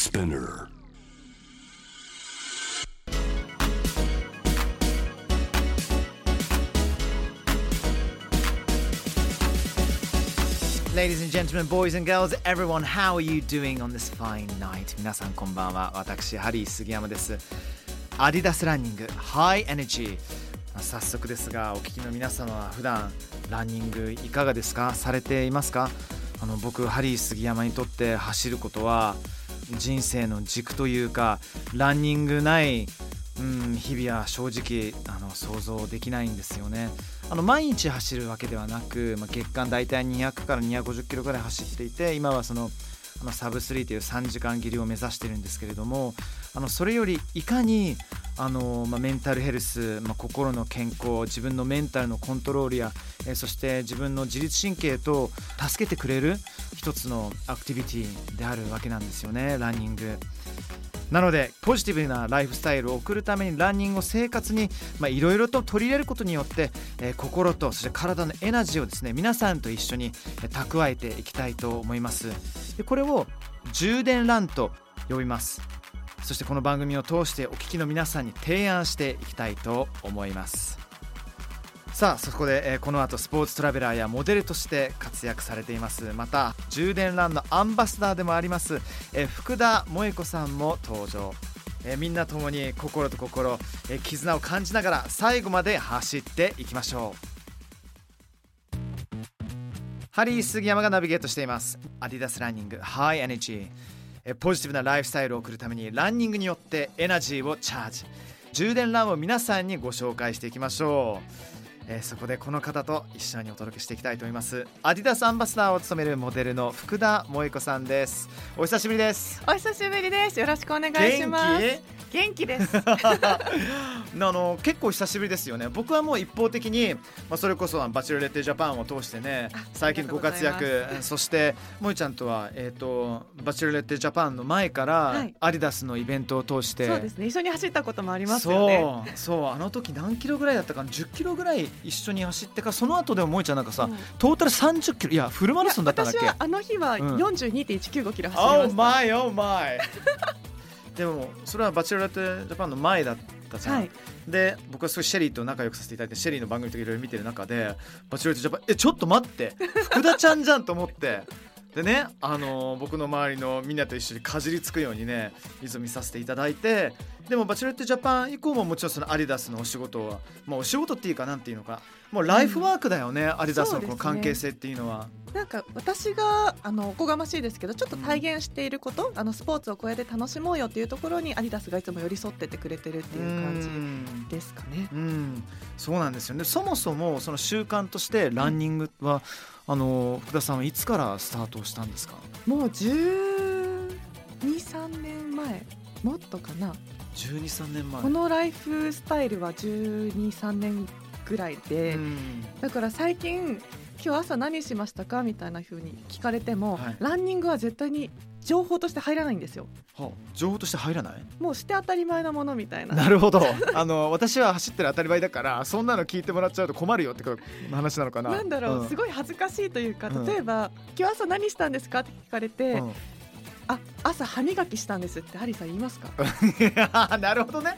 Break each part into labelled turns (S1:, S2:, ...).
S1: Spinner.
S2: Ladies and gentlemen, boys and girls, everyone, how are you doing on this fine night? 皆さんこんばんは。私、ハリー杉山です。アディダスランニング、ハイエネジー。早速ですが、お聞きの皆様は普段ランニングいかがですか？されていますか？あの僕、ハリー杉山にとって走ることは人生の軸というか、ランニングない、うん、日々は正直あの想像できないんですよね。あの毎日走るわけではなく、まあ、月間大体200から250キロぐらい走っていて今はそのあのサブ3という3時間切りを目指してるんですけれどもあのそれよりいかにあの、まあ、メンタルヘルス、まあ、心の健康自分のメンタルのコントロールや、えーそして自分の自律神経と助けてくれる一つのアクティビティであるわけなんですよねランニング。なのでポジティブなライフスタイルを送るためにランニングを生活にいろいろと取り入れることによって、えー心とそして体のエナジーをですね皆さんと一緒に蓄えていきたいと思いますでこれを充電ランと呼びます。そしてこの番組を通してお聞きの皆さんに提案していきたいと思います。さあそこで、えーこの後スポーツトラベラーやモデルとして活躍されています。また充電ランのアンバサダーでもあります、えー福田萌子さんも登場、えーみんなともに心と心、え絆を感じながら最後まで走っていきましょう。ハリー杉山がナビゲートしています。アディダスランニングハイエネジーポジティブなライフスタイルを送るためにランニングによってエナジーをチャージ。充電ランを皆さんにご紹介していきましょう。えーそこでこの方と一緒にお届けしていきたいと思います。アディダスアンバサダーを務めるモデルの福田萌子さんです。お久しぶりです。
S3: お久しぶりです。よろしくお願いします。元気？です。
S2: あの結構久しぶりですよね。僕はもう一方的に、まあ、それこそバチェロレッテジャパンを通してね最近のご活躍。そして萌ちゃんとは、えー、とバチェロレッテジャパンの前から、
S3: はい。
S2: アディダスのイベントを通して。
S3: そうですね。一緒に走ったこともありますよね。
S2: そう。そう。あの時何キロぐらいだったかな？10キロぐらい一緒に走ってからその後でも萌ちゃんなんかさ、
S3: うん。
S2: トータル30キロいやフルマラソンだったんだっけ？
S3: 私はあの日は
S2: うん。
S3: 42.195キロ走りま
S2: Oh
S3: した。
S2: my oh my でもそれはバチェロレッテジャパンの前だったじゃん、
S3: はい。
S2: で僕はすごいシェリーと仲良くさせていただいてシェリーの番組とかいろいろ見てる中でバチェロレッテジャパンえちょっと待って。福田ちゃんじゃんと思ってでね、あのー僕の周りのみんなと一緒にかじりつくようにねいつも見させていただいてでもバチェロレッテジャパン以降ももちろんそのアディダスのお仕事は、まあ、お仕事っていうかなんていうのかもうライフワークだよね、アディダスのこの関係性っていうのは。
S3: なんか私があのおこがましいですけど、ちょっと体現していること、あのスポーツを超えて楽しもうよっていうところにアディダスがいつも寄り添っててくれてるっていう感
S2: うん
S3: じですかね。
S2: うん、そうなんですよね。そもそもその習慣としてランニングは、あの福田さんはいつからスタートしたんですか？
S3: もう12、3年前もっとかな。
S2: 十二三年前。
S3: このライフスタイルは12、3年ぐらいで。
S2: うん
S3: だから最近今日朝何しましたか？みたいな風に聞かれても、
S2: はい。
S3: ランニングは絶対に情報として入らないんですよ。
S2: はあ情報として入らない？
S3: もうして当たり前なものみたいな。
S2: なるほど。あの私は走ってる当たり前だから、そんなの聞いてもらっちゃうと困るよって話なのかな？
S3: なんだろう、
S2: ん。
S3: すごい恥ずかしいというか
S2: うん。
S3: 例えば、今日朝何したんですか？って聞かれて、
S2: うん
S3: あ朝歯磨きしたんですってハリーさん言いますか？
S2: なるほどね。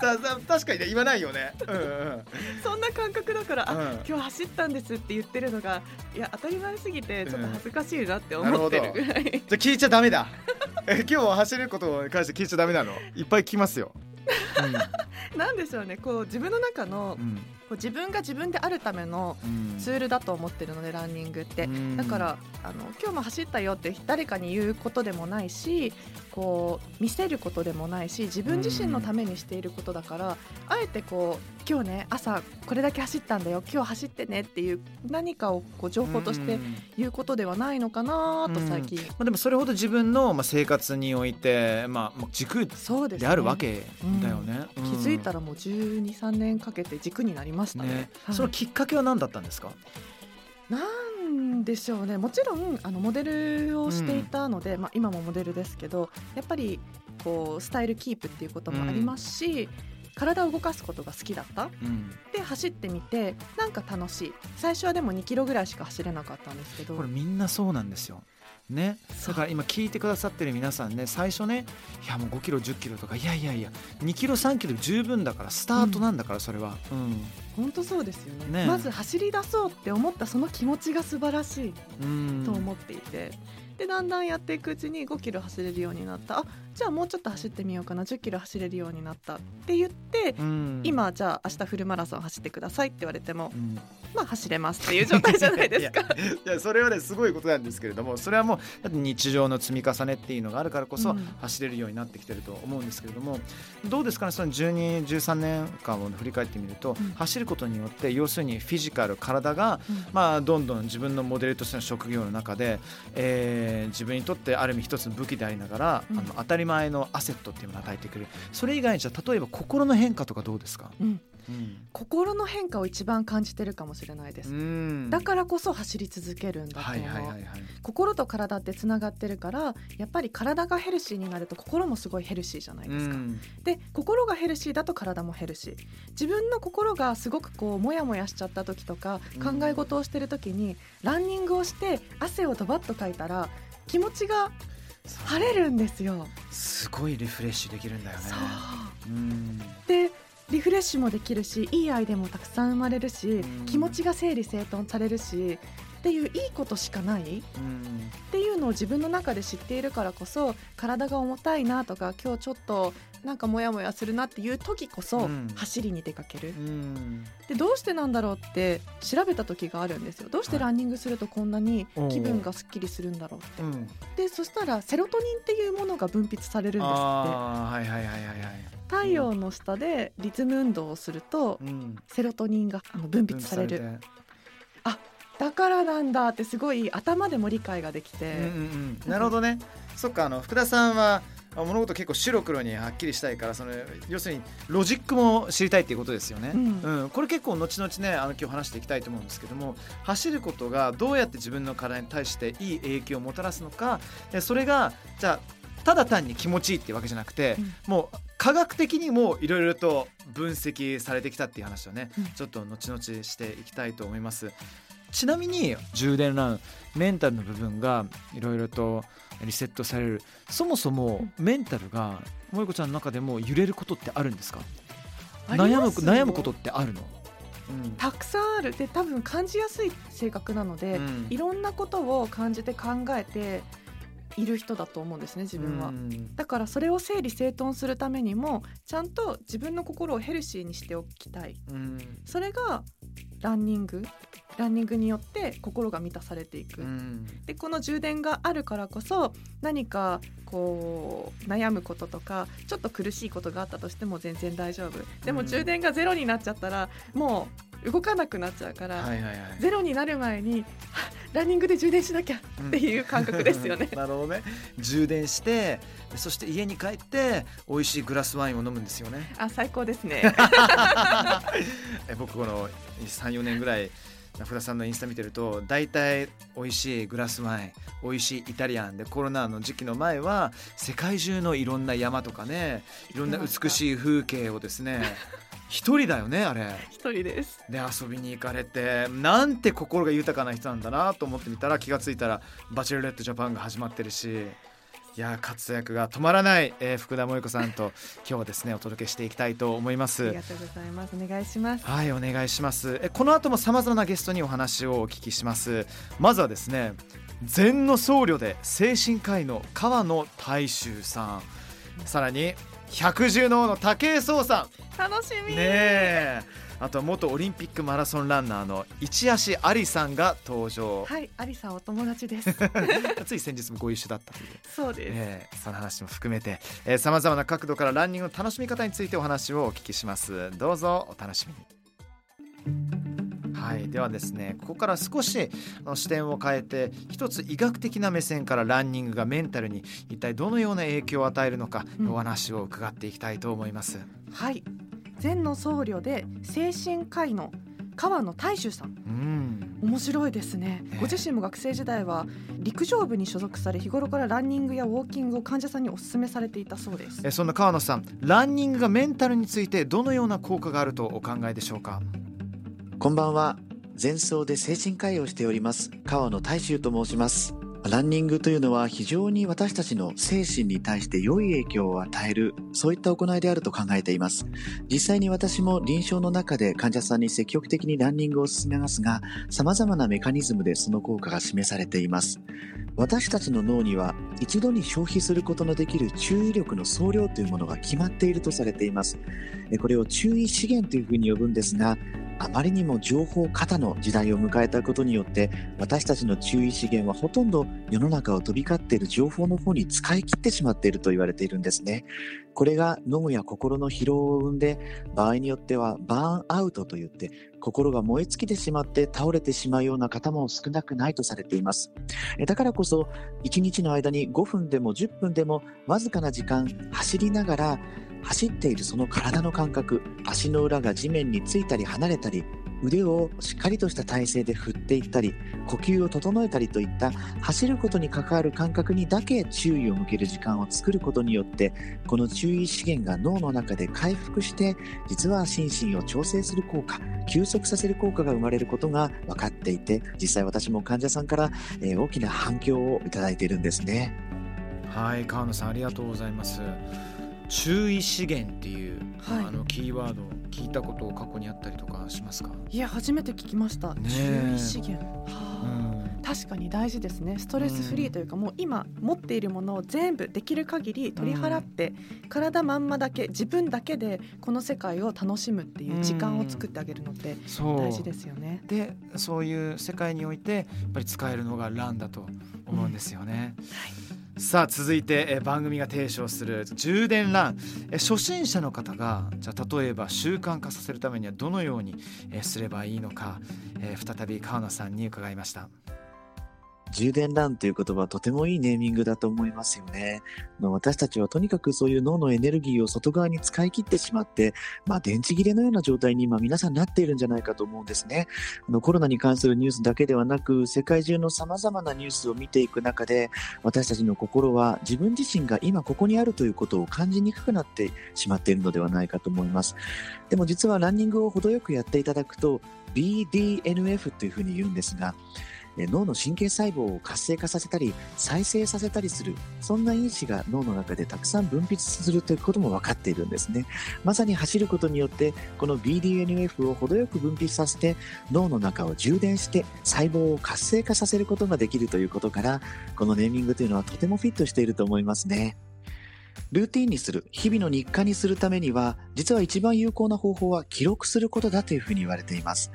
S2: ささ確かにね言わないよね。うんうん。
S3: そんな感覚だから、あ
S2: うん
S3: 今日走ったんですって言ってるのがいや当たり前すぎてちょっと恥ずかしいなって
S2: うん
S3: 思ってるぐらい、
S2: じゃあ聞いちゃダメだ。え今日走ることに関して聞いちゃダメなの？いっぱい聞きますよ。
S3: なんでしょうねこう自分の中の
S2: うん。うん
S3: こう自分が自分であるための
S2: うん。
S3: ツールだと思ってるのでランニングって、
S2: うん。
S3: だからあの今日も走ったよって誰かに言うことでもないしこう見せることでもないし自分自身のためにしていることだから、あえてこう今日ね朝これだけ走ったんだよ今日走ってねっていう何かをこう情報として
S2: うん。
S3: 言うことではないのかなと最近、
S2: まあ、でもそれほど自分のまあ生活において、まあ、まあ軸
S3: そうで
S2: あるわけだよね。
S3: 気づいた
S2: ら
S3: らもう1 2 3年かけて軸になりましたね。
S2: ね、
S3: はい。
S2: そのきっかけは何だったんですか？
S3: なんでしょうね。もちろんあのモデルをしていたので、まあ、今もモデルですけどやっぱりこうスタイルキープっていうこともありますし、体を動かすことが好きだった。
S2: うん、
S3: で走ってみてなんか楽しい。最初はでも2キロぐらいしか走れなかったんですけど。
S2: これみんなそうなんですよ。ね、だから今聞いてくださってる皆さんね最初ねいやもう5キロ1 0キロとかいやいやいや2キロ3キロ十分だからスタートなんだからそれは、うん。
S3: 本当そうですよね。
S2: ね
S3: まず走り出そうって思ったその気持ちが素晴らしい
S2: うん
S3: と思っていて、でだんだんやっていくうちに5キロ走れるようになった。あじゃあもうちょっと走ってみようかな。10キロ走れるようになったって言って、
S2: うん。
S3: 今じゃあ明日フルマラソン走ってくださいって言われても
S2: うん。
S3: まあ走れますっていう状態じゃないですか。
S2: いやそれはねすごいことなんですけれどもそれはもう日常の積み重ねっていうのがあるからこそ
S3: うん。
S2: 走れるようになってきてると思うんですけれども、どうですかねその1213年間を振り返ってみると、
S3: うん。
S2: 走ることによって要するにフィジカル体が
S3: うん。
S2: まあ、どんどん自分のモデルとしての職業の中で、えー自分にとってある意味一つの武器でありながら、
S3: うん。
S2: あの当たり前のアセットっていうのを与えてくる。それ以外にじゃあ例えば心の変化とかどうですか、
S3: うん。
S2: うん。
S3: 心の変化を一番感じてるかもしれないです。
S2: うん。
S3: だからこそ走り続けるんだと
S2: は
S3: 思う、
S2: いはいはいはい。
S3: 心と体ってつながってるからやっぱり体がヘルシーになると心もすごいヘルシーじゃないですか。
S2: うん。
S3: で心がヘルシーだと体もヘルシー。自分の心がすごくこうモヤモヤしちゃった時とか
S2: うん。
S3: 考え事をしてる時に、ランニングをして汗をドバッとかいたら気持ちが晴れるんですよ。
S2: すごいリフレッシュできるんだよね。
S3: そう。
S2: うん。
S3: でリフレッシュもできるしいいアイデアもたくさん生まれるし、
S2: うん。
S3: 気持ちが整理整頓されるしっていういいことしかないっ
S2: うん
S3: ていうのを自分の中で知っているからこそ体が重たいなとか今日ちょっとなんかモヤモヤするなっていう時こそ
S2: うん。
S3: 走りに出かける、
S2: うん。
S3: でどうしてなんだろうって調べた時があるんですよ。どうしてランニングするとこんなに気分がすっきりするんだろうって。
S2: うん。
S3: でそしたらセロトニンっていうものが分泌されるんですって。
S2: はいはいはいはいはい。
S3: 太陽の下でリズム運動をすると
S2: うん。
S3: セロトニンが分泌されるだからなんだってすごい頭でも理解ができて、
S2: うんうんうん。なるほどね。そっかあの福田さんはあ物事結構白黒にはっきりしたいからその要するにロジックも知りたいっていうことですよね、
S3: うん。
S2: これ結構後々ねあの今日話していきたいと思うんですけども走ることがどうやって自分の体に対していい影響をもたらすのかでそれがじゃあただ単に気持ちいいっていうわけじゃなくて、
S3: うん。
S2: もう科学的にもいろいろと分析されてきたっていう話をね、
S3: うん
S2: ちょっと後々していきたいと思いますちなみに充電ランメンタルの部分がいろいろとリセットされる。そもそもメンタルが萌子ちゃんの中でも揺れることってあるんですか？悩む悩むことってあるの、うん。
S3: たくさんある。で多分感じやすい性格なので、
S2: うん。
S3: いろんなことを感じて考えている人だと思うんですね自分は。
S2: うん。
S3: だからそれを整理整頓するためにもちゃんと自分の心をヘルシーにしておきたい。
S2: うん。
S3: それがランニング。ランニングによって心が満たされていく、
S2: うん。
S3: でこの充電があるからこそ何かこう悩むこととかちょっと苦しいことがあったとしても全然大丈夫。で
S2: うん。
S3: も充電がゼロになっちゃったらもう動かなくなっちゃうから、ゼロになる前にはランニングで充電しなきゃっていう感覚ですよね。
S2: なるほどね充電してでそして家に帰って美味しいグラスワインを飲むんですよね
S3: あ最高ですね。
S2: え僕この34年ぐらい福田さんのインスタ見てると大体美味しいグラスワイン美味しいイタリアンでコロナの時期の前は世界中のいろんな山とかねいろんな美しい風景をですね 一人だよねあれ
S3: 一人です。
S2: で遊びに行かれてなんて心が豊かな人なんだなと思ってみたら気がついたらバチェロレットジャパンが始まってるしいや活躍が止まらない、えー福田萌子さんと今日はですねお届けしていきたいと思います
S3: ありがとうございます。お願いします。
S2: はいお願いしますえこの後もさまざまなゲストにお話をお聞きしますまずはですね禅の僧侶で精神科医の川野大衆さんさらに百獣の王の武井壮さん
S3: 楽しみ。
S2: ねえあとは元オリンピックマラソンランナーの一足ありさんが登場、
S3: はい、アリさんお友達です。
S2: つい先日もご一緒だったという。
S3: そうです。
S2: えーその話も含めてさまざまな角度からランニングの楽しみ方についてお話をお聞きします。どうぞお楽しみに。はいではですねここから少しあの視点を変えて一つ医学的な目線からランニングがメンタルに一体どのような影響を与えるのか、
S3: うん。
S2: お話を伺っていきたいと思います。
S3: はい、禅の僧侶で精神科医の川野大衆さん。
S2: うん
S3: 面白いですね
S2: ね
S3: ご自身も学生時代は陸上部に所属され日頃からランニングやウォーキングを患者さんにお勧めされていたそうです
S2: えそんな川野さんランニングがメンタルについてどのような効果があるとお考えでしょうか？
S1: こんばんは。前奏で精神科医をしております、川野大衆と申します。ランニングというのは非常に私たちの精神に対して良い影響を与える、そういった行いであると考えています。実際に私も臨床の中で患者さんに積極的にランニングを進めますが、様々なメカニズムでその効果が示されています。私たちの脳には一度に消費することのできる注意力の総量というものが決まっているとされています。これを注意資源というふうに呼ぶんですが、あまりにも情報過多の時代を迎えたことによって私たちの注意資源はほとんど世の中を飛び交っている情報の方に使い切ってしまっていると言われているんですね。これが脳や心の疲労を生んで場合によってはバーンアウトといって心が燃え尽きてしまって倒れてしまうような方も少なくないとされています。だからこそ1日の間に5分でも10分でもわずかな時間走りながら走っているその体の感覚足の裏が地面についたり離れたり腕をしっかりとした体勢で振っていったり呼吸を整えたりといった走ることに関わる感覚にだけ注意を向ける時間を作ることによってこの注意資源が脳の中で回復して実は心身を調整する効果休息させる効果が生まれることが分かっていて実際私も患者さんから、え大きな反響をいただいているんですね。
S2: はい川野さんありがとうございます。注意資源っていう、はい、あのキーワード聞いたこと過去にあったりとかしますか？
S3: いや初めて聞きました、ね、注意資源、はあ、うん、確かに大事ですね。ストレスフリーというか、うん、もう今持っているものを全部できる限り取り払って、うん、体まんまだけ自分だけでこの世界を楽しむっていう時間を作ってあげるのって大事ですよね。
S2: でそういう世界においてやっぱり使えるのがランだと思うんですよね。はいさあ続いてえ番組が提唱する充電ランえ初心者の方がじゃあ例えば習慣化させるためにはどのようにえすればいいのかえ再び川野さんに伺いました。
S1: 充電ランという言葉とてもいいネーミングだと思いますよね。私たちはとにかくそういう脳のエネルギーを外側に使い切ってしまって、まあ、電池切れのような状態に今皆さんなっているんじゃないかと思うんですね。あのコロナに関するニュースだけではなく、世界中の様々なニュースを見ていく中で、私たちの心は自分自身が今ここにあるということを感じにくくなってしまっているのではないかと思います。でも実はランニングを程よくやっていただくと、BDNF というふうに言うんですが、脳の神経細胞を活性化させたり再生させたりするそんな因子が脳の中でたくさん分泌するということも分かっているんですねまさに走ることによってこの BDNF を程よく分泌させて脳の中を充電して細胞を活性化させることができるということからこのネーミングというのはとてもフィットしていると思いますねルーティンにする、日々の日課にするためには、実は一番有効な方法は記録することだというふうに言われています。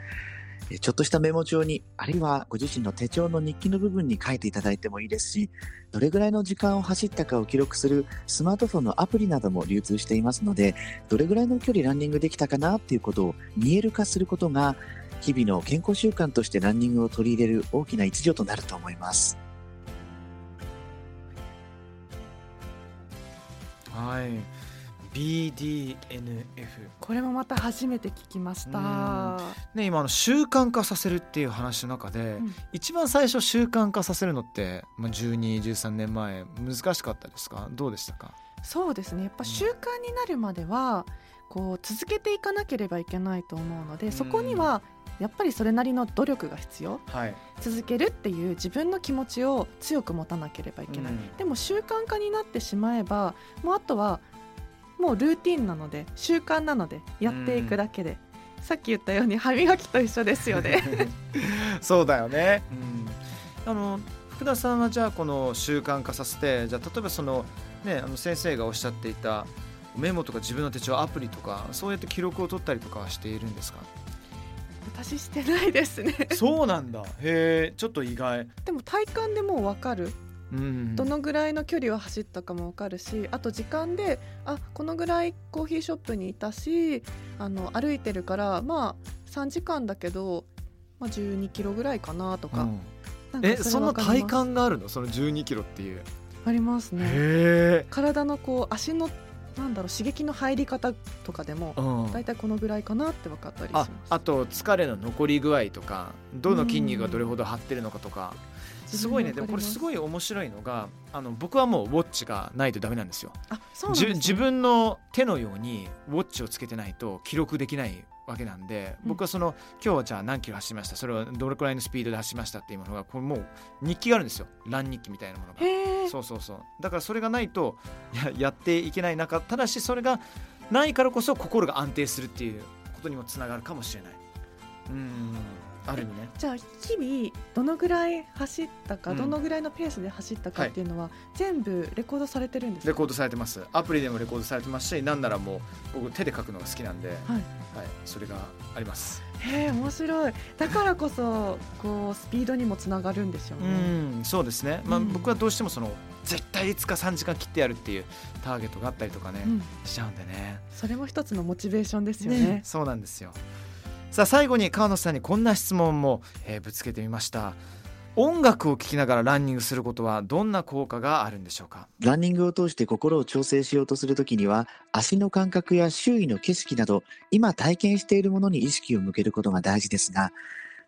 S1: ちょっとしたメモ帳に、あるいはご自身の手帳の日記の部分に書いていただいてもいいですし、どれぐらいの時間を走ったかを記録するスマートフォンのアプリなども流通していますので、どれぐらいの距離ランニングできたかなっていうことを見える化することが、日々の健康習慣としてランニングを取り入れる大きな一助となると思います。
S2: はい。BDNF
S3: これもまた初めて聞きました、
S2: ね、今の習慣化させるっていう話の中で、うん、一番最初習慣化させるのって、まあ、1213年前難しかったですか？どうでしたか？
S3: そうですね。やっぱ習慣になるまでは、こう続けていかなければいけないと思うので、うん、そこにはやっぱりそれなりの努力が必要、はい、続けるっていう自分の気持ちを強く持たなければいけない、うん、でも習慣化になってしまえばもうあとはもうルーティンなので習慣なのでやっていくだけで、うん、さっき言ったように歯磨きと一緒ですよね。
S2: そうだよね、うん、あの福田さんはじゃあこの習慣化させてじゃあ例えばそのねあの先生がおっしゃっていたメモとか自分の手帳アプリとかそうやって記録を取ったりとかしているんですか？
S3: 私してないですね。
S2: そうなんだ。へえちょっと意外。
S3: でも体感でもう分かるどのぐらいの距離を走ったかも分かるしあと時間であこのぐらいコーヒーショップにいたしあの歩いてるからまあ3時間だけど、まあ、12キロぐらいかなとか。
S2: うん、えそんな体感があるの？その12キロっていう。
S3: ありますね。体のこう足のなんだろう刺激の入り方とかでも大体このぐらいかなって分かったりします、
S2: あと疲れの残り具合とかどの筋肉がどれほど張ってるのかとかすごいね。でもこれすごい面白いのがあの僕はもうウォッチがないとダメなんですよ。
S3: あそう、ね、
S2: 自分の手のようにウォッチをつけてないと記録できないわけなんで、
S3: うん。
S2: 僕はその今日はじゃあ何キロ走りました？それをどれくらいのスピードで走りましたっていうものがこれもう日記があるんですよ。ラン日記みたいなものが。そうそうそう。だからそれがないとややっていけない中ただしそれがないからこそ心が安定するっていうことにもつながるかもしれない。うんある意味ね。
S3: じゃあ日々どのぐらい走ったか、
S2: うん。
S3: どのぐらいのペースで走ったかっていうのは、全部レコードされてるんですか？
S2: レコードされてます。アプリでもレコードされてますしなんならもう僕手で書くのが好きなんで、はい。
S3: はい。
S2: それがあります。
S3: へえ面白い。だからこそこうスピードにもつながるんでしょう
S2: う
S3: ね、
S2: ん。そうですね、まあ、
S3: うん。
S2: 僕はどうしてもその絶対いつか3時間切ってやるっていうターゲットがあったりとかね、
S3: うん。
S2: しちゃうんでね。
S3: それも一つのモチベーションですよね。
S2: そうなんですよさあ最後に川野さんにこんな質問も、えぶつけてみました。音楽を聴きながらランニングすることはどんな効果があるんでしょうか？
S1: ランニングを通して心を調整しようとするときには、足の感覚や周囲の景色など、今体験しているものに意識を向けることが大事ですが、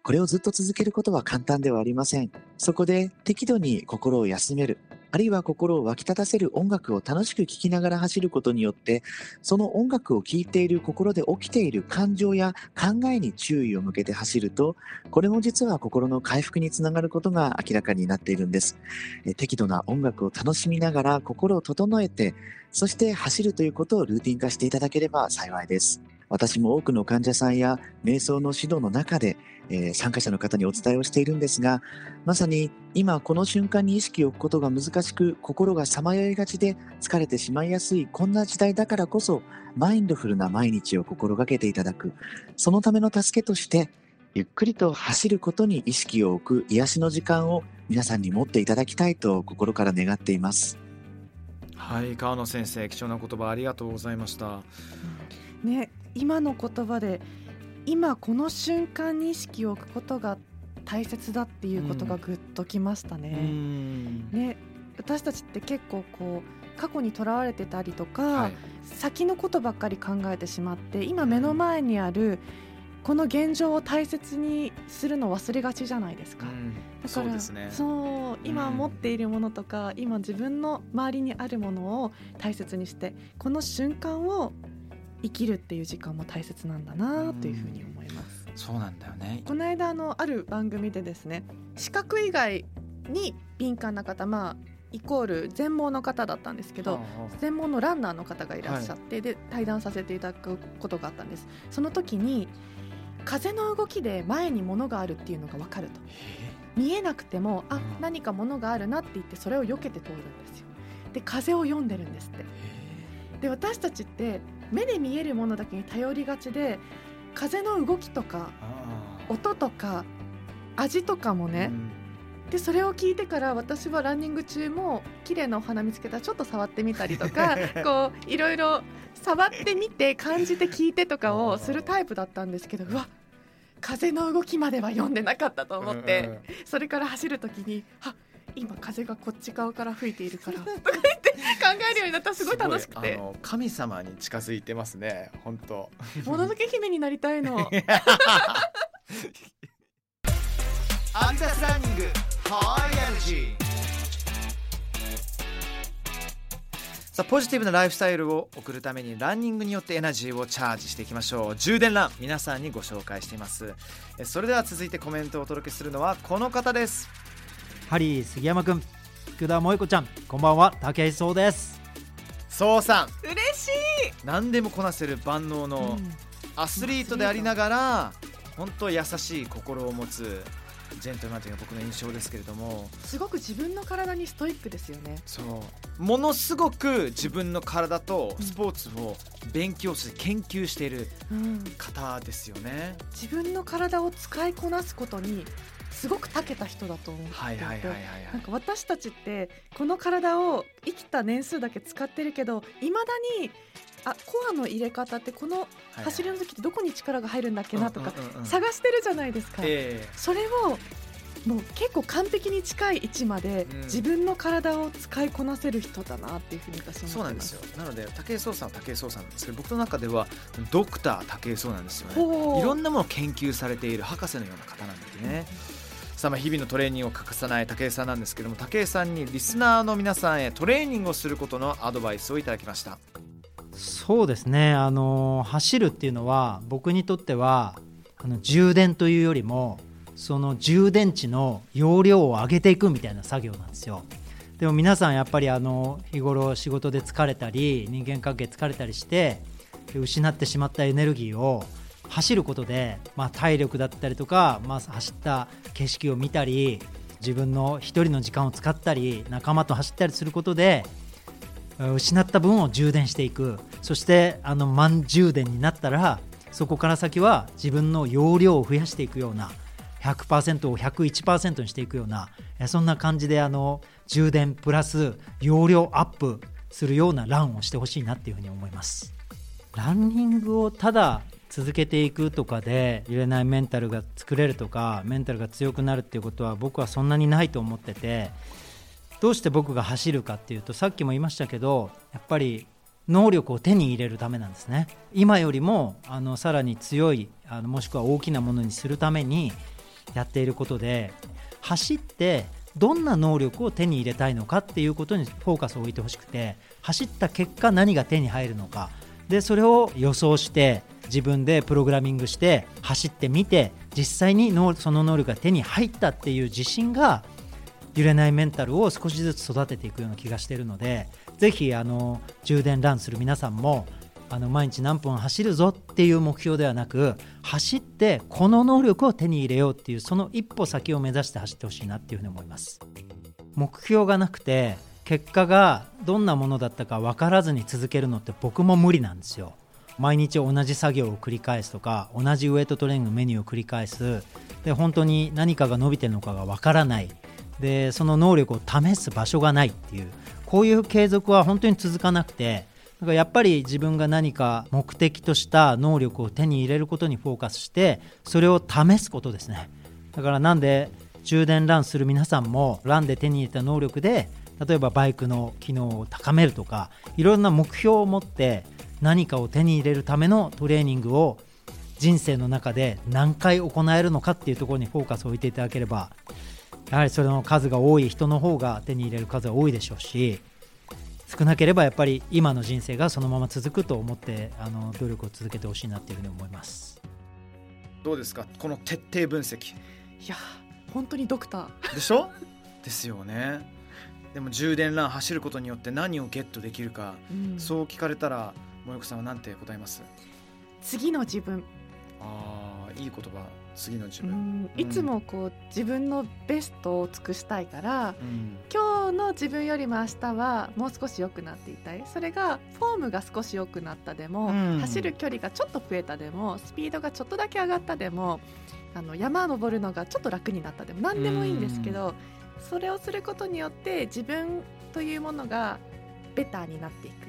S1: これをずっと続けることは簡単ではありません。そこで適度に心を休める、あるいは心を湧き立たせる音楽を楽しく聴きながら走ることによって、その音楽を聴いている心で起きている感情や考えに注意を向けて走ると、これも実は心の回復につながることが明らかになっているんです。え適度な音楽を楽しみながら心を整えて、そして走るということをルーティン化していただければ幸いです。私も多くの患者さんや瞑想の指導の中で、えー参加者の方にお伝えをしているんですが、まさに今この瞬間に意識を置くことが難しく、心がさまよいがちで疲れてしまいやすいこんな時代だからこそ、マインドフルな毎日を心がけていただく。そのための助けとして、ゆっくりと走ることに意識を置く癒しの時間を皆さんに持っていただきたいと心から願っています。
S2: はい川野先生貴重な言葉ありがとうございましたうん
S3: ね今の言葉で今この瞬間に意識を置くことが大切だっていうことがぐっときました
S2: う
S3: ね。
S2: ん。
S3: ね私たちって結構こう過去にとらわれてたりとか、
S2: はい。
S3: 先のことばっかり考えてしまって今目の前にあるこの現状を大切にするの忘れがちじゃないですか。
S2: うん。
S3: だから
S2: そうね。
S3: そう今
S2: うん。
S3: 持っているものとか、今自分の周りにあるものを大切にしてこの瞬間を生きるっていう時間も大切なんだなというふうに思います。
S2: そうなんだよね。
S3: この間あのある番組でですね視覚以外に敏感な方まあイコール全盲の方だったんですけど、
S2: はあは
S3: 専門のランナーの方がいらっしゃって、で対談させていただくことがあったんです。その時に風の動きで前に物があるっていうのが分かると。見えなくてもあ
S2: うん。
S3: 何か物があるなって言ってそれを避けて通るんですよ。で風を読んでるんですって。で私たちって目で見えるものだけに頼りがちで風の動きとか音とか味とかもね、
S2: うん。
S3: でそれを聞いてから私はランニング中も綺麗なお花見つけたらちょっと触ってみたりとか こういろいろ触ってみて感じて聞いてとかをするタイプだったんですけどうわ風の動きまでは読んでなかったと思って、それから走る時にあ今風がこっち側から吹いているからとか言って考えるようになったらすごい楽しくて。
S2: 神様に近づいてますね本当。
S3: もののけ姫になりたいの。
S2: アンダスランニングハイエナジー。さあポジティブなライフスタイルを送るためにランニングによってエナジーをチャージしていきましょう。充電ラン皆さんにご紹介しています。えそれでは続いてコメントをお届けするのはこの方です
S4: ハリー杉山くん福田萌子ちゃんこんばんは武井壮です。
S2: そうさん。
S3: 嬉しい、
S2: 何でもこなせる万能のアスリートでありながら本当優しい心を持つジェントルマンというのが僕の印象ですけれども。
S3: すごく自分の体にストイックですよね。
S2: そう。ものすごく自分の体とスポーツを勉強して研究している
S3: うん
S2: 方ですよね。
S3: 自分の体を使いこなすことにすごく長けた人だと思っていて、ないんか私たちってこの体を生きた年数だけ使ってるけどいまだにあコアの入れ方ってこの走りの時ってどこに力が入るんだっけなとか
S2: うんうんうんうん。
S3: 探してるじゃないですか。
S2: え
S3: それをもう結構完璧に近い位置まで
S2: うん。
S3: 自分の体を使いこなせる人だなっていうふうに私
S2: え
S3: は。
S2: そうなんですよ。なので武井壮さんは武井壮さんなんですけど僕の中ではドクター武井壮なんですよね。いろんなものを研究されている博士のような方なんですねさま日々のトレーニングを欠かさない武井さんなんですけども武井さんにリスナーの皆さんへトレーニングをすることのアドバイスをいただきました。
S4: そうですね。あの走るっていうのは僕にとってはあの充電というよりもその充電池の容量を上げていくみたいな作業なんですよ。でも皆さんやっぱりあの日頃仕事で疲れたり人間関係疲れたりして失ってしまったエネルギーを走ることで、まあ、体力だったりとか、まあ、走った景色を見たり自分の一人の時間を使ったり仲間と走ったりすることで失った分を充電していく。そしてあの満充電になったらそこから先は自分の容量を増やしていくような100%を101%にしていくようなそんな感じであの充電プラス容量アップするようなランをしてほしいなっていうふうに思います。ランニングをただ続けていくとかで揺れないメンタルが作れるとかメンタルが強くなるっていうことは僕はそんなにないと思っててどうして僕が走るかっていうとさっきも言いましたけどやっぱり能力を手に入れるためなんですね。今よりもあのさらに強いあのもしくは大きなものにするためにやっていることで走ってどんな能力を手に入れたいのかっていうことにフォーカスを置いてほしくて走った結果何が手に入るのか。でそれを予想して自分でプログラミングして走ってみて実際にその能力が手に入ったっていう自信が揺れないメンタルを少しずつ育てていくような気がしているのでぜひあの充電ランする皆さんもあの毎日何分走るぞっていう目標ではなく走ってこの能力を手に入れようっていうその一歩先を目指して走ってほしいなっていうふうに思います。目標がなくて結果がどんなものだったか分からずに続けるのって僕も無理なんですよ。毎日同じ作業を繰り返すとか同じウエイトトレーニングメニューを繰り返す。で本当に何かが伸びてるのかが分からない。でその能力を試す場所がないっていう。こういう継続は本当に続かなくてだからやっぱり自分が何か目的とした能力を手に入れることにフォーカスしてそれを試すことですね。だからなんで充電ランする皆さんもランで手に入れた能力で例えばバイクの機能を高めるとかいろんな目標を持って何かを手に入れるためのトレーニングを人生の中で何回行えるのかっていうところにフォーカスを置いていただければやはりそれの数が多い人の方が手に入れる数は多いでしょうし少なければやっぱり今の人生がそのまま続くと思ってあの努力を続けてほしいなっていうふうに思います。
S2: どうですか？この徹底分析。
S3: いや本当にドクタ
S2: ー。でしょ？ですよね。でも充電ラン走ることによって何をゲットできるか、うん、そう聞かれたら萌子さんは何て答えます？
S3: 次の自分。
S2: ああいい言葉。次の自分、
S3: いつもこう自分のベストを尽くしたいから、うん、今日の自分よりも明日はもう少し良くなっていたい。それがフォームが少し良くなったでも、うん、走る距離がちょっと増えたでもスピードがちょっとだけ上がったでもあの山登るのがちょっと楽になったでも何でもいいんですけど、それをすることによって自分というものがベターになっていく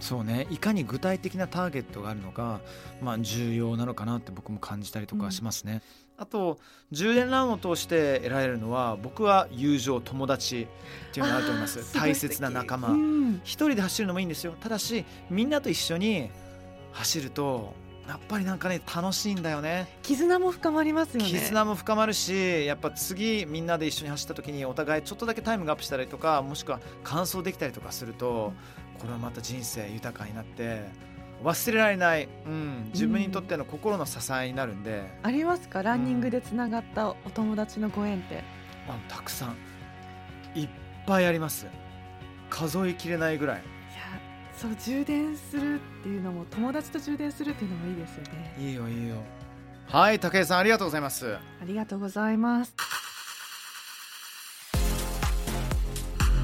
S2: そうね。いかに具体的なターゲットがあるのが、まあ、重要なのかなって僕も感じたりとかしますね。うん、あと充電ランを通して得られるのは僕は友情友達っていうのがあると思います。大切な仲間、うん、一人で走るのもいいんですよ。ただしみんなと一緒に走るとやっぱりなんかね楽しいんだよね。
S3: 絆も深まりますよね。
S2: 絆も深まるしやっぱ次みんなで一緒に走った時にお互いちょっとだけタイムがアップしたりとかもしくは完走できたりとかするとこれはまた人生豊かになって忘れられない、うん、自分にとっての心の支えになるんで、
S3: うん、ありますか？ランニングでつながったお友達のご縁って、
S2: あたくさん。いっぱいあります。数えきれないぐらい。いや
S3: そう充電するっていうのも友達と充電するっていうのもいいですよね。
S2: いいよいいよ。はい武井さんありがとうございます。あ
S3: りがとうございます。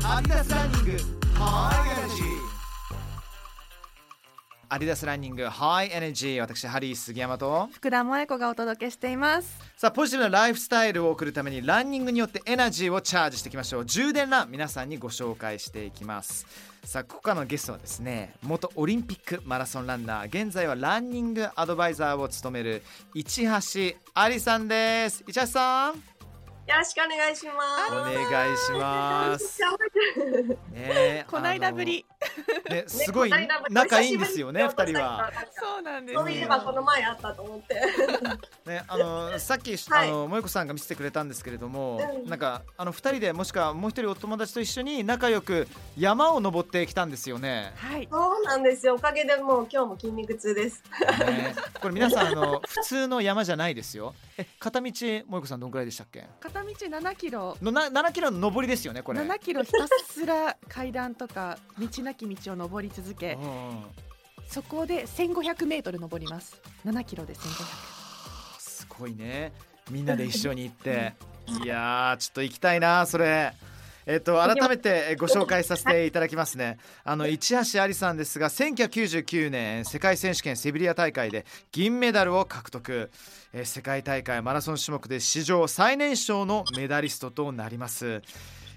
S2: アディダスランニングアディダスランニングハイエナジー私ハリー杉山と。
S3: 福田萌子がお届けしています。
S2: さあポジティブなライフスタイルを送るためにランニングによってエナジーをチャージしていきましょう。充電ラン皆さんにご紹介していきます。さあここからのゲストはですね元オリンピックマラソンランナー現在はランニングアドバイザーを務める市橋ありさんです。市橋さん
S5: よろしくお願いします。
S2: お願いします。
S3: ね、こないだぶり。
S2: ね、すごい仲いいんですよね、二人は。
S3: そうなんです。
S5: そういえばこの前あったと思って。
S2: ね、あのさっきあの萌子さんが見せてくれたんですけれども、なんかあの二人でもしくはもう一人お友達と一緒に仲良く山を登ってきたんですよね。
S3: はい。
S5: そうなんですよ。おかげでもう今日も筋肉痛です。
S2: ね、これ皆さんあの普通の山じゃないですよ。え片道萌子さんどんくらいでしたっけ？
S3: 片道7キロ
S2: のな7キロの上りですよねこれ。
S3: 7キロひたすら階段とか道なき道を登り続け
S2: うん
S3: そこで1500メートル登ります7キロで1500
S2: すごいね。みんなで一緒に行って、いやーちょっと行きたいなそれ。えっと改めてえご紹介させていただきますね。あの市橋ありさんですが、1999年世界選手権セビリア大会で銀メダルを獲得。えー世界大会マラソン種目で史上最年少のメダリストとなります。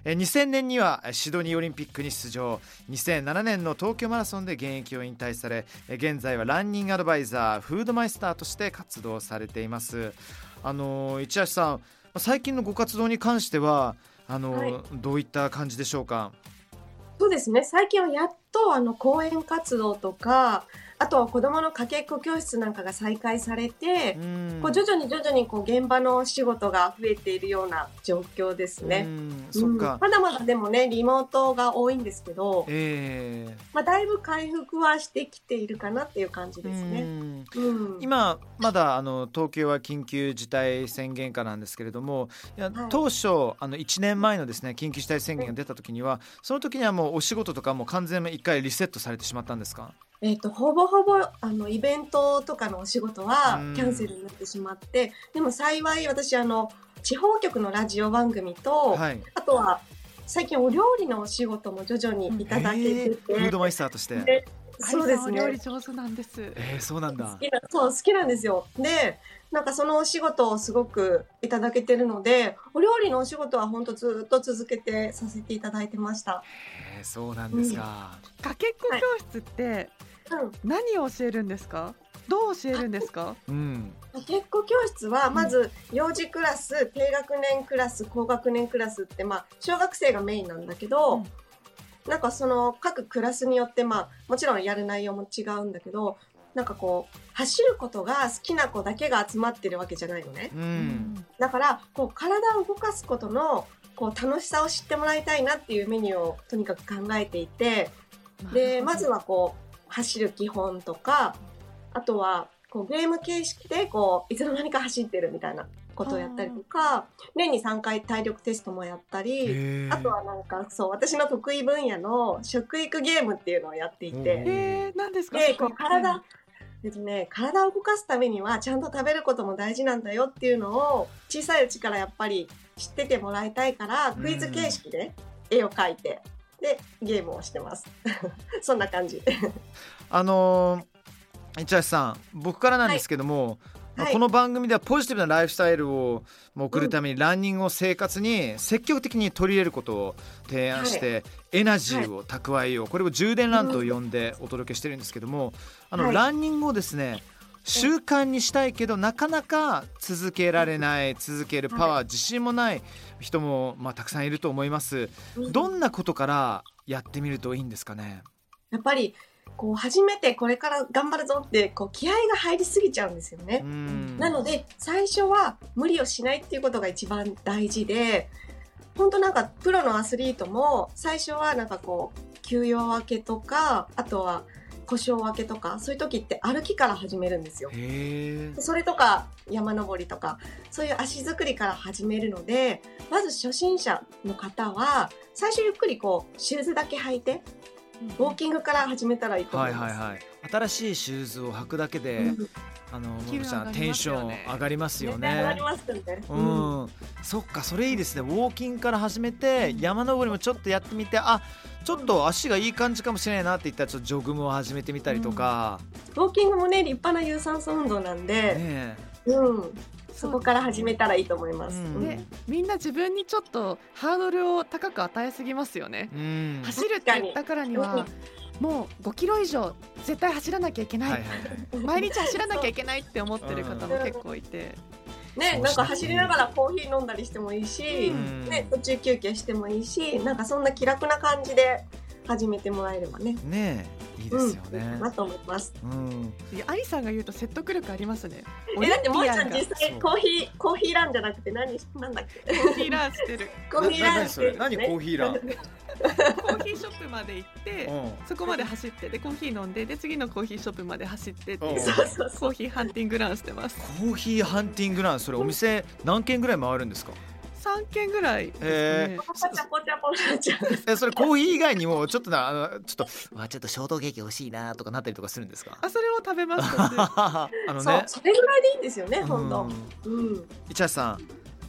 S2: えー2000年にはえーシドニーオリンピックに出場。2007年の東京マラソンで現役を引退されえー現在はランニングアドバイザーフードマイスターとして活動されています。あのー市橋さん最近のご活動に関してはあのー
S5: はい。
S2: どういった感じでしょうか？
S5: そうですね。最近はやっとあの講演活動とか、あとは子供のかけっこ教室なんかが再開されて、
S2: うん。
S5: こう徐々に徐々にこう現場の仕事が増えているような状況です
S2: う
S5: ね。
S2: ん。そっか。
S5: うん、まだまだでもねリモートが多いんですけど、
S2: えー
S5: まあ、だいぶ回復はしてきているかなっていう感じです
S2: う
S5: ね。
S2: ん。
S5: うん、
S2: 今まだあの東京は緊急事態宣言下なんですけれどもいや、
S5: はい。
S2: 当初あの1年前のですね緊急事態宣言が出た時にはその時にはもうお仕事とかもう完全に一回リセットされてしまったんですか？
S5: えっ、とほぼほぼあのイベントとかのお仕事は
S2: うん
S5: キャンセルになってしまって、でも幸い私あの地方局のラジオ番組と、
S2: はい
S5: あとは最近お料理のお仕事も徐々にいただけて
S2: えー
S5: て、
S2: フードマイスターとして
S5: でそうです
S3: 愛さんお料理
S5: ね。
S3: 上手なんです
S2: えー、そうなんだ
S5: 好きなそう好きなんですよ。で、なんかそのお仕事をすごくいただけてるので、お料理のお仕事は本当ずっと続けてさせていただいてました。
S2: えー、そうなんですか、
S3: かけっこ教室って
S5: うん。
S3: 何を教えるんですか？どう教えるんですか？
S2: うん。
S5: 結構教室はまず幼児クラス、低学年クラス高学年クラスってまあ小学生がメインなんだけど、
S3: うん。
S5: なんかその各クラスによってまあもちろんやる内容も違うんだけどなんかこう走ることが好きな子だけが集まってるわけじゃないのね。
S2: うん。
S5: だからこう体を動かすことのこう楽しさを知ってもらいたいなっていうメニューをとにかく考えていてでまずはこう走る基本とかあとはこうゲーム形式でこういつの間にか走ってるみたいなことをやったりとか年に3回体力テストもやったり、あとはなんかそう私の得意分野の食育ゲームっていうのをやってい
S2: うん。
S5: て、
S3: えー、何ですか？
S5: でこう体えっとね、体を動かすためにはちゃんと食べることも大事なんだよっていうのを小さいうちからやっぱり知っててもらいたいからクイズ形式で絵を描いてでゲームをしてます。そんな感じ。
S2: あのー、市橋さん僕からなんですけども、
S5: はい。
S2: この番組ではポジティブなライフスタイルを送るためにランニングを生活に積極的に取り入れることを提案して、エナジーを蓄えようこれを充電ランと呼んでお届けしてるんですけども、あの
S5: はい。
S2: ランニングをですね習慣にしたいけどなかなか続けられない続けるパワー、自信もない人も、まあ、たくさんいると思います。どんなことからやってみるといいんですかね？
S5: やっぱりこう初めてこれから頑張るぞってこう気合が入りすぎちゃうんですよね。
S2: う。ん。
S5: なので最初は無理をしないっていうことが一番大事で本当なんかプロのアスリートも最初はなんかこう休養明けとかあとは故障明けとかそういう時って歩きから始めるんですよ。それとか山登りとかそういう足作りから始めるのでまず初心者の方は最初ゆっくりこうシューズだけ履いてウォーキングから始めたらいいと思います。
S2: はいはいはい。新しいシューズを履くだけで、
S5: うん。
S2: あの
S3: 気分
S2: ももさん
S3: 上がります
S2: テンション上がりますよ
S5: 絶対上が
S2: ね
S5: りますよね。
S2: うん、そっかそれいいですね。ウォーキングから始めて山登りもちょっとやってみてあちょっと足がいい感じかもしれないなって言ったらちょっとジョグムを始めてみたりとか、
S5: ウォーキングもね立派な有酸素運動なんで、
S2: ね
S5: うん、そこから始めたらいいと思います。
S2: うん。
S5: うん。
S3: でみんな自分にちょっとハードルを高く与えすぎますよね。
S2: えうん。
S3: 走るって言ったからにはもう5キロ以上絶対走らなきゃいけない、
S2: はいはいはい。
S3: 毎日走らなきゃいけないって思ってる方も結構いて、
S5: ね、なんか走りながらコーヒー飲んだりしてもいいし、
S2: うん。
S5: ね、途中休憩してもいいし、なんかそんな気楽な感じで始めてもらえればね。
S2: ねえいいですよ
S5: うん、と思います。
S2: うん、
S3: いやアリさんが言うと説得力ありますね。
S5: え、だってもえちゃん実際コーヒー、コーヒーランじゃなくて何、なんだっけ？
S3: がコーヒーランしてる
S5: コーヒーランしてる、
S2: 何？コーヒーラン。
S3: コーヒーシショップまで行って
S2: うん。
S3: そこまで走ってでコーヒー飲んでで次のコーヒーショップまで走ってっていう
S2: うん
S5: そうそうそう。
S3: コーヒーハンティングランしてます。
S2: コーヒーハンティングランそれお店何軒ぐらい回るんですか？
S3: 3軒ぐらいですね、
S2: へ
S5: ポチャポチャポチャポチャ。
S2: えそれコーヒー以外にもちょっとなあのちょっとうわちょっとショートケーキ欲しいなとかなったりとかするんですか？
S3: あそれを食べます
S2: あの
S5: そう
S2: ね
S5: それぐらいでいいんですよね本当
S2: うん。
S5: うん。
S2: 市橋さん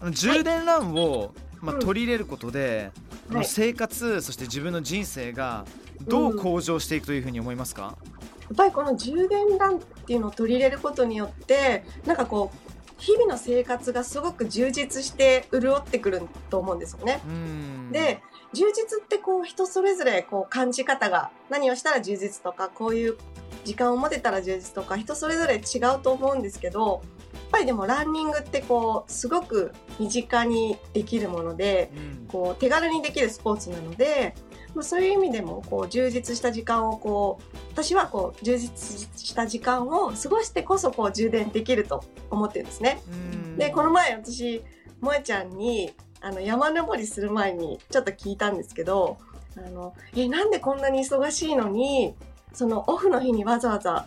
S2: あの充電ランを、まあ、
S5: うん
S2: 取り入れることで、あの
S5: はい。
S2: 生活そして自分の人生がどう向上していくというふうに思いますか、
S5: やっぱりこの充電ランっていうのを取り入れることによってなんかこう日々の生活がすごく充実して潤ってくると思うんですよね。
S2: うん
S5: で充実ってこう人それぞれこう感じ方が何をしたら充実とかこういう時間を持てたら充実とか人それぞれ違うと思うんですけどやっぱりでもランニングってこうすごく身近にできるもので
S2: うん
S5: こう手軽にできるスポーツなので、まあ、そういう意味でもこう充実した時間をこう私はこう充実した時間を過ごしてこそこう充電できると思ってるんですね。
S2: うん。
S5: でこの前私萌ちゃんにあの山登りする前にちょっと聞いたんですけどあのえなんでこんなに忙しいのにそのオフの日にわざわざ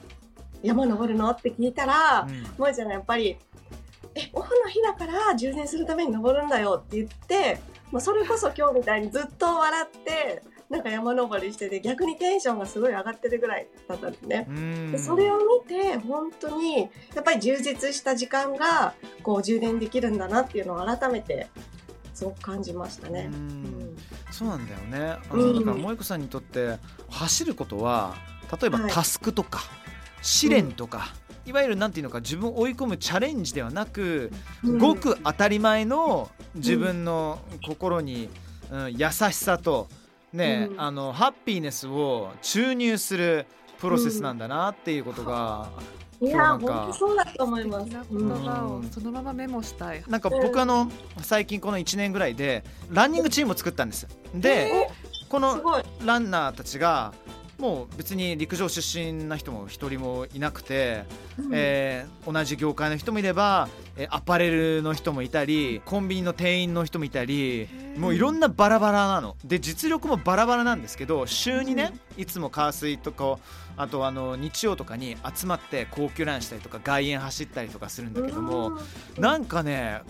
S5: 山登るの？って聞いたら、
S2: うん。
S5: 萌ちゃんがやっぱり「えオフの日だから充電するために登るんだよ」って言ってもうそれこそ今日みたいにずっと笑ってなんか山登りしてて逆にテンションがすごい上がってるぐらいだったんですね。
S2: うん。
S5: でそれを見て本当にやっぱり充実した時間がこう充電できるんだなっていうのを改めてすごく感じましたね。
S2: う。
S5: うん。ん。
S2: そうなんだよね。あの、
S5: うん。
S2: だから萌子さんにとって走ることは例えば
S5: はい。
S2: タスクとか、試練とか、いわゆるなんていうのか自分を追い込むチャレンジではなく、ごく当たり前の自分の心に、うん優しさとね、
S5: うん
S2: あのハッピーネスを注入するプロセスなんだなっていうことが、
S5: いや
S2: なんか
S5: 本当そうだと思います。
S3: 言葉をそのままメモしたい。
S2: なんか僕あの最近この1年ぐらいでランニングチームを作ったんです。でこ
S5: す
S2: の。ランナーたちがもう別に陸上出身な人も一人もいなくて、えー同じ業界の人もいれば、えーアパレルの人もいたりコンビニの店員の人もいたりもういろんなバラバラなの。で実力もバラバラなんですけど週にね、いつも火水とかあとあの日曜とかに集まって高級ランしたりとか外苑走ったりとかするんだけども、
S5: うん
S2: なんかね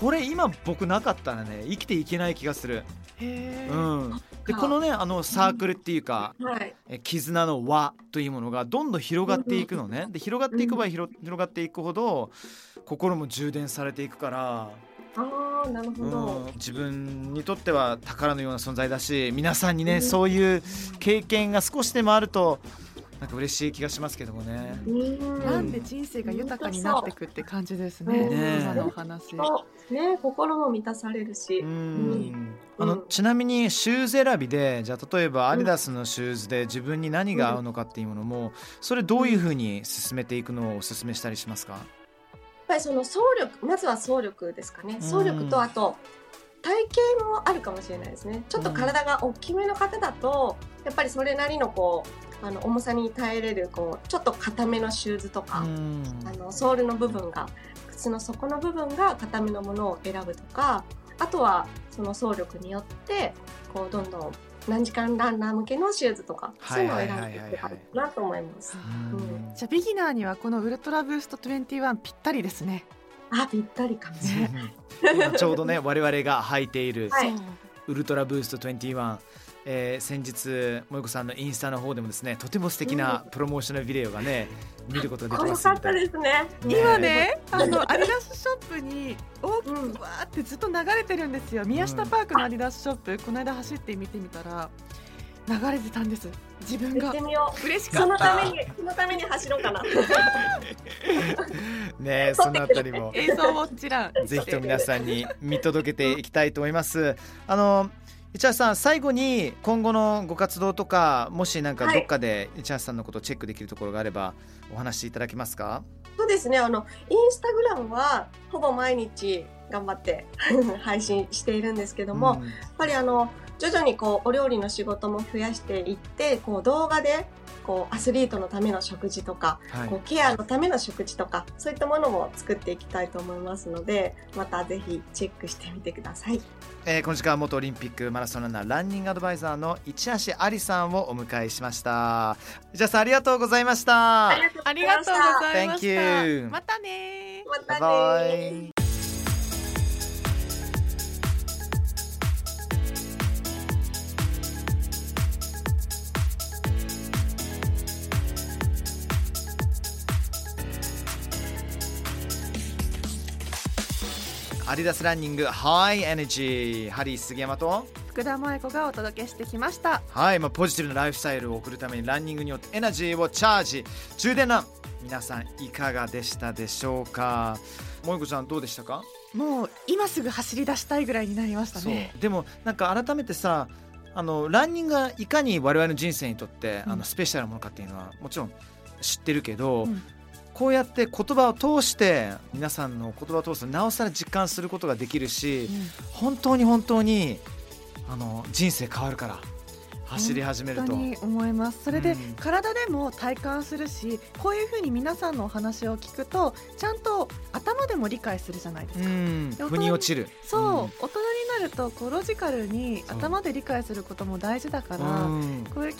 S2: これ今僕なかったらね生きていけない気がする。
S3: へー
S2: うん、でこのねあのサークルっていうか、
S5: はい。
S2: え絆の輪というものがどんどん広がっていくのね。で広がっていく場合広広がっていくほど心も充電されていくから、
S5: ああなるほど。
S2: うん、自分にとっては宝のような存在だし皆さんにね、
S5: うん
S2: そういう経験が少しでもあるとなんか嬉しい気がしますけどもね。
S5: うん。
S3: なんで人生が豊かになってくって感じですね。
S5: ね
S3: 今のお話。
S5: ね心も満たされるし。
S2: あの
S5: うん。
S2: ちなみにシューズ選びでじゃあ例えばアディダスのシューズで自分に何が合うのかっていうものもそれどういうふうに進めていくのをお勧めしたりしますか、
S5: やっぱりその走力まずは走力ですかね。
S2: うん。
S5: 走力とあと体型もあるかもしれないですね。ちょっと体が大きめの方だとやっぱりそれなりのこうあの重さに耐えれるこうちょっと硬めのシューズとか、
S2: うん。
S5: あのソールの部分が靴の底の部分が硬めのものを選ぶとかあとはその走力によってこうどんどん何時間ランナー向けのシューズとかそういうのを選んでいけばいいなと思います。
S3: じゃあビギナーにはこのウルトラブースト21ぴったりですね。
S5: あぴったりかもしれない。
S2: 今ちょうどね我々が履いているウルトラブースト21、えー先日萌子さんのインスタの方でもですねとても素敵なプロモーショナルビデオがね見ることがで
S5: こ
S2: きます
S5: かったですね。
S3: 今ね、あのアディダスショップに大き
S5: うん
S3: くわーってずっと流れてるんですよ。宮下パークのアディダスショップ、この間走って見てみたら流れてたんです。自分が
S5: 行ってみよ
S3: 嬉し
S5: う。その
S3: かった。
S5: ために、そのために走ろうかな。
S2: ね そのあたりも
S3: 映像もちらん。
S2: ぜひと皆さんに見届けていきたいと思います。あの市橋さん最後に今後のご活動とかもしなんか
S5: はい
S2: どっかで市橋さんのことをチェックできるところがあればお話しいただけますか？
S5: そうですね。あのインスタグラムはほぼ毎日頑張って 配信しているんですけども、やっ
S2: うん
S5: ぱりあの徐々にこうお料理の仕事も増やしていってこう動画でこうアスリートのための食事とか、
S2: はい。
S5: こうケアのための食事とかそういったものも作っていきたいと思いますのでまたぜひチェックしてみてください。
S2: えー、この時間は元オリンピックマラソンランナーランニングアドバイザーの市橋ありさんをお迎えしました。市橋さんありがとうございました。
S5: ありがとう
S3: ありがとうございま
S2: Thank
S3: し
S2: you
S3: たまたね
S5: また
S2: バイ
S5: ね
S2: アディダスランニングハイエナジーハリー杉山と。
S3: 福田萌子がお届けしてきました。
S2: はい、まあ、ポジティブなライフスタイルを送るためにランニングによってエナジーをチャージ。充電ラン皆さんいかがでしたでしょうか？萌子ちゃんどうでしたか？
S3: もう今すぐ走り出したいぐらいになりましたね。
S2: そう。でもなんか改めてさあのランニングがいかに我々の人生にとって、
S3: うん。
S2: あのスペシャルなものかっていうのはもちろん知ってるけど、
S3: うん
S2: こうやって言葉を通して皆さんの言葉を通すとなおさら実感することができるし、
S3: うん。
S2: 本当に本当にあの人生変わるから走り始めると。
S3: 本当に思います。それで、
S2: うん。
S3: 体でも体感するしこういうふうに皆さんのお話を聞くとちゃんと頭でも理解するじゃないですか、
S2: うん、腑に落ちる。
S3: そう、
S2: うん。
S3: 大人になるとこうロジカルに頭で理解することも大事だから、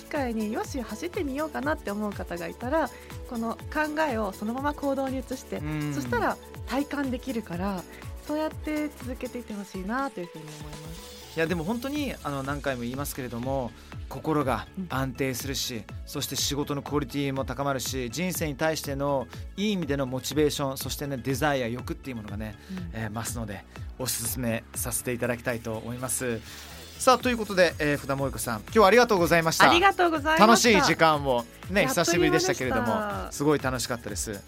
S3: 会によし走ってみようかなって思う方がいたらこの考えをそのまま行動に移して、
S2: うん。
S3: そしたら体感できるからそうやって続けていってほしいなというふうに思います。
S2: いやでも本当にあの何回も言いますけれども心が安定するし、そして仕事のクオリティも高まるし人生に対してのいい意味でのモチベーションそしてねデザイア欲っていうものがね、えー増すのでおすすめさせていただきたいと思いますさあということで、えー、福田萌子さん今日はありがとうございました。
S3: ありがとうございま
S2: 楽し
S3: した
S2: い時間をね久しぶりでしたけれどもすごい楽しかったです。ど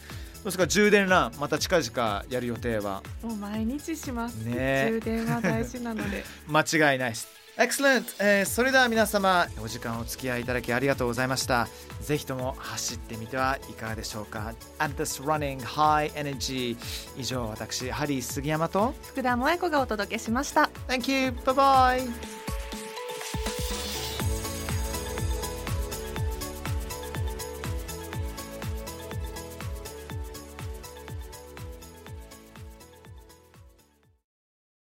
S2: うですか充電ランまた近々やる予定は。
S3: もう毎日します、
S2: ね。
S3: 充電は大事なので。
S2: 間違いないです。Excellent、えーそれでは皆様お時間お付き合いいただきありがとうございました。ぜひとも走ってみてはいかがでしょうか。At this running high energy 以上私ハリー杉山と
S3: 福田萌子がお届けしました
S2: Thank you. Bye bye.